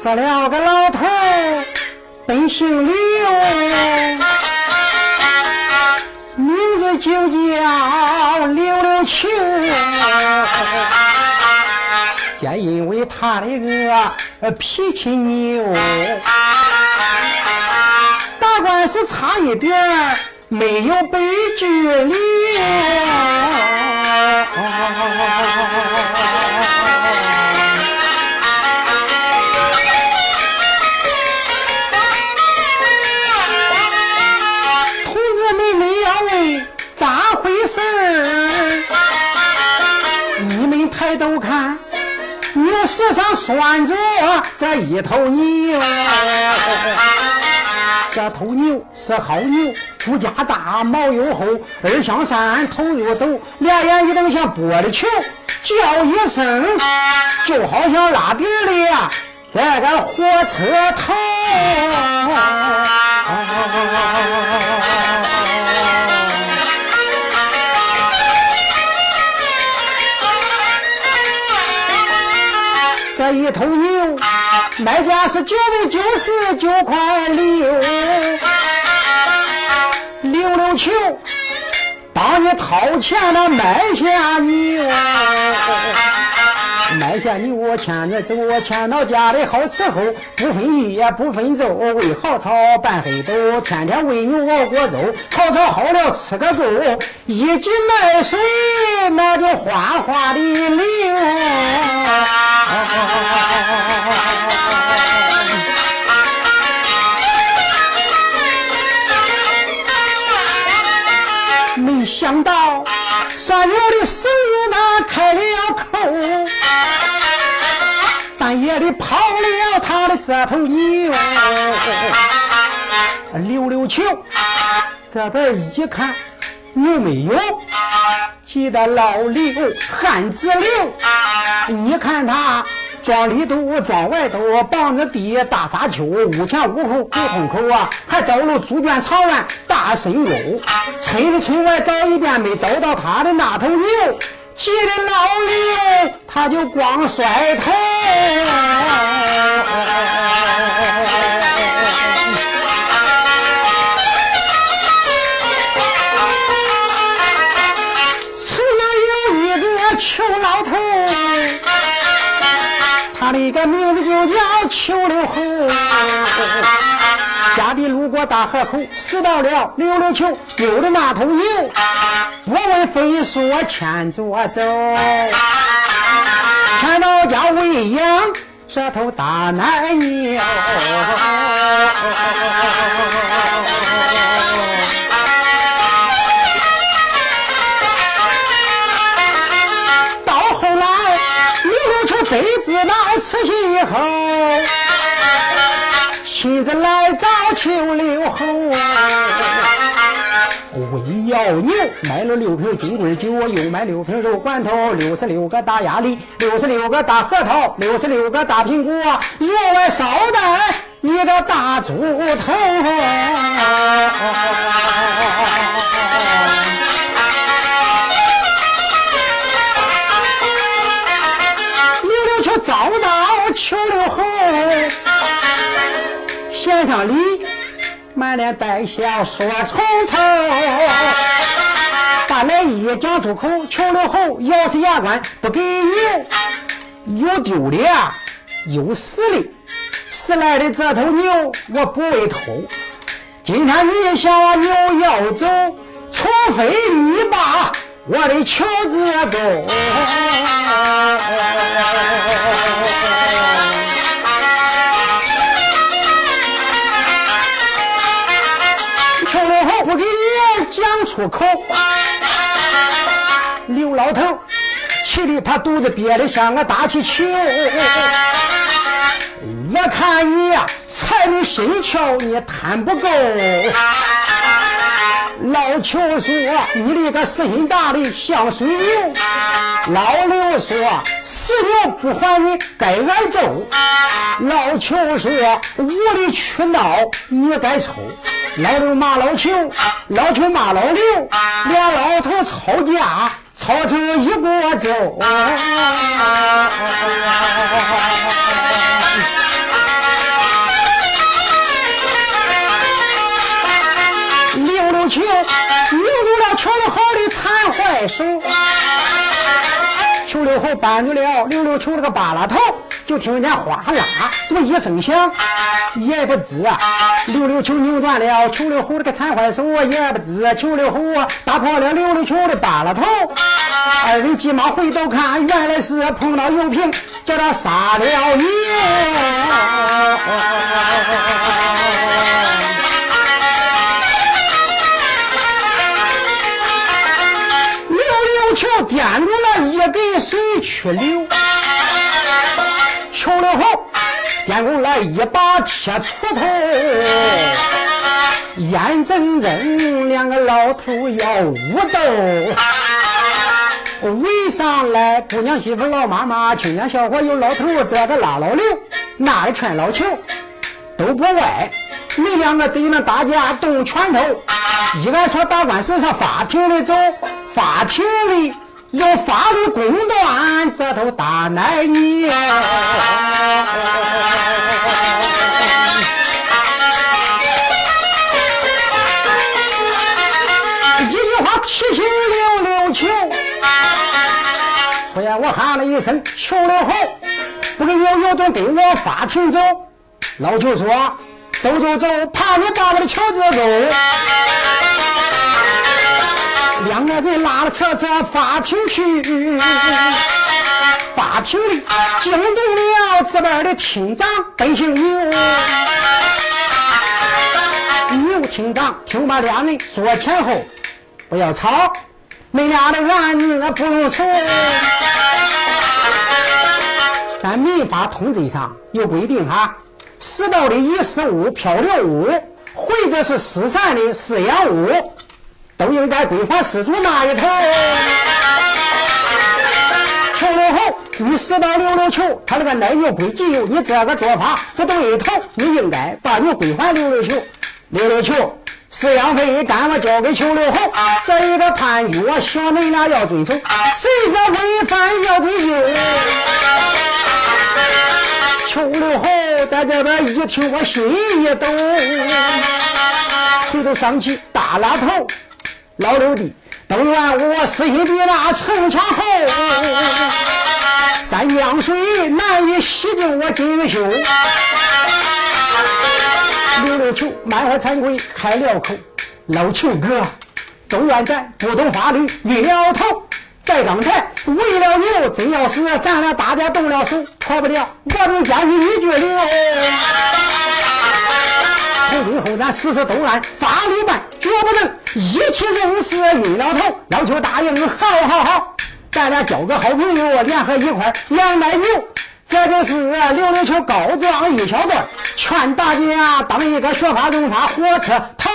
说了个老头本姓刘，名字就叫刘六庆。皆因为他的个脾气牛，打官司差一点没有被拘留。抬头看，牛屎上拴着这一头牛。这头牛是好牛，骨架大，毛又厚，二向山，头又陡，两眼一瞪像玻璃球，叫一声就好像拉底儿的这个火车头。这价是九百九十九块六，溜溜球，当你掏钱了买下牛，买下牛牵着走，牵到家里好伺候，不分夜不分昼，喂好草拌黑豆，天天喂牛熬锅粥，好草好了吃个够，一斤奶水那就哗哗的流。想到三牛的手那开了口，半夜里跑了他的这头牛，溜溜球，这边一看牛没有，急得老刘汗直流，你看他。庄里头，庄外头，棒子地，大沙丘，屋前屋后狗洞口啊，还走了猪圈草院大深沟，村里村外找一遍没找到他的那头牛，急得老刘他就光甩头。他的个名字就叫邱六侯，家里路过大河口，拾到了溜溜球，丢的那头牛，不问分数牵着走，牵到家喂养这头大奶牛。知道此情以后，亲自来找邱六侯。为要牛，买了六瓶金龟酒，又买六瓶肉罐头，六十六个大鸭梨，六十六个大核桃，六十六个大苹果，额外捎带一个大猪头。找到邱六侯，献上礼，满脸带笑说从头。把来一讲出口，邱六侯咬死牙关不给牛，有丢的有死的，死来的这头牛我不会偷。今天你想牛要走，除非你把我的求子勾。邱六侯不给你讲出口，刘老头气的他肚子憋得像个大气球。我看你呀，财迷心窍你贪不够。老邱说你这个死心大的像水牛，老刘说死牛不还你该挨揍。老邱说无理取闹你该抽。老刘骂老邱，老邱骂老刘，俩老头吵架吵成一锅粥。好好的馋坏手。秋六后搬住了溜溜球那个扒拉头，就听见哗啦这么一声响，也不知啊，溜溜球扭断了秋六后那个残坏手，也不知秋六后打破了溜溜球的扒拉头。二人急忙回头看，原来是碰到油瓶，叫他撒了野。水去流。球了后，颠过来一把铁锄头，眼睁睁两个老头要武斗。围上来，姑娘媳妇老妈妈，青年小伙有老头，这个拉老刘，那个劝老邱，都不歪。你两个贼能打架动拳头，一个说打官司上法庭里走。法庭里要法律公断，这头大难言。一句话提醒刘六球，突然我喊了一声：“求了后，不跟有有种跟我法庭走。”老邱说：“走走走，怕你把我的球子走。”两个人拉了车子法庭去，法庭里惊动了这边的厅长本姓牛，牛厅长听把两人说前后，不要吵，你俩的案子不用愁。咱民法通则上有规定哈，死到的遗失物、漂流物，或者是失散的饲养物。都应该归还失主那一头。球了后，你死到溜溜球，他那个奶牛归己有，你这个做法不对头，你应该把牛归还溜溜球。溜溜球饲养费赶快交给球了后，这一个判决，小恁俩要遵守，谁说违反要追究。球了后在这边一听，我心一抖，垂头丧气大拉头。老刘的，东原我死心比那城墙厚，三江水难以洗净我金玉秀。溜溜球满怀惭愧开了口，老球哥，东原咱不懂法律，晕了头。在刚才为了牛，真要是咱俩大家动了手，跑不了，我能将你一句了。从今后咱实施东岸法律办，绝不能一气用事。晕了头，要求答应，好好好，咱俩交个好朋友，联合一块养奶牛。这就是溜溜球告状一小段，劝大家当一个学法用法火车头。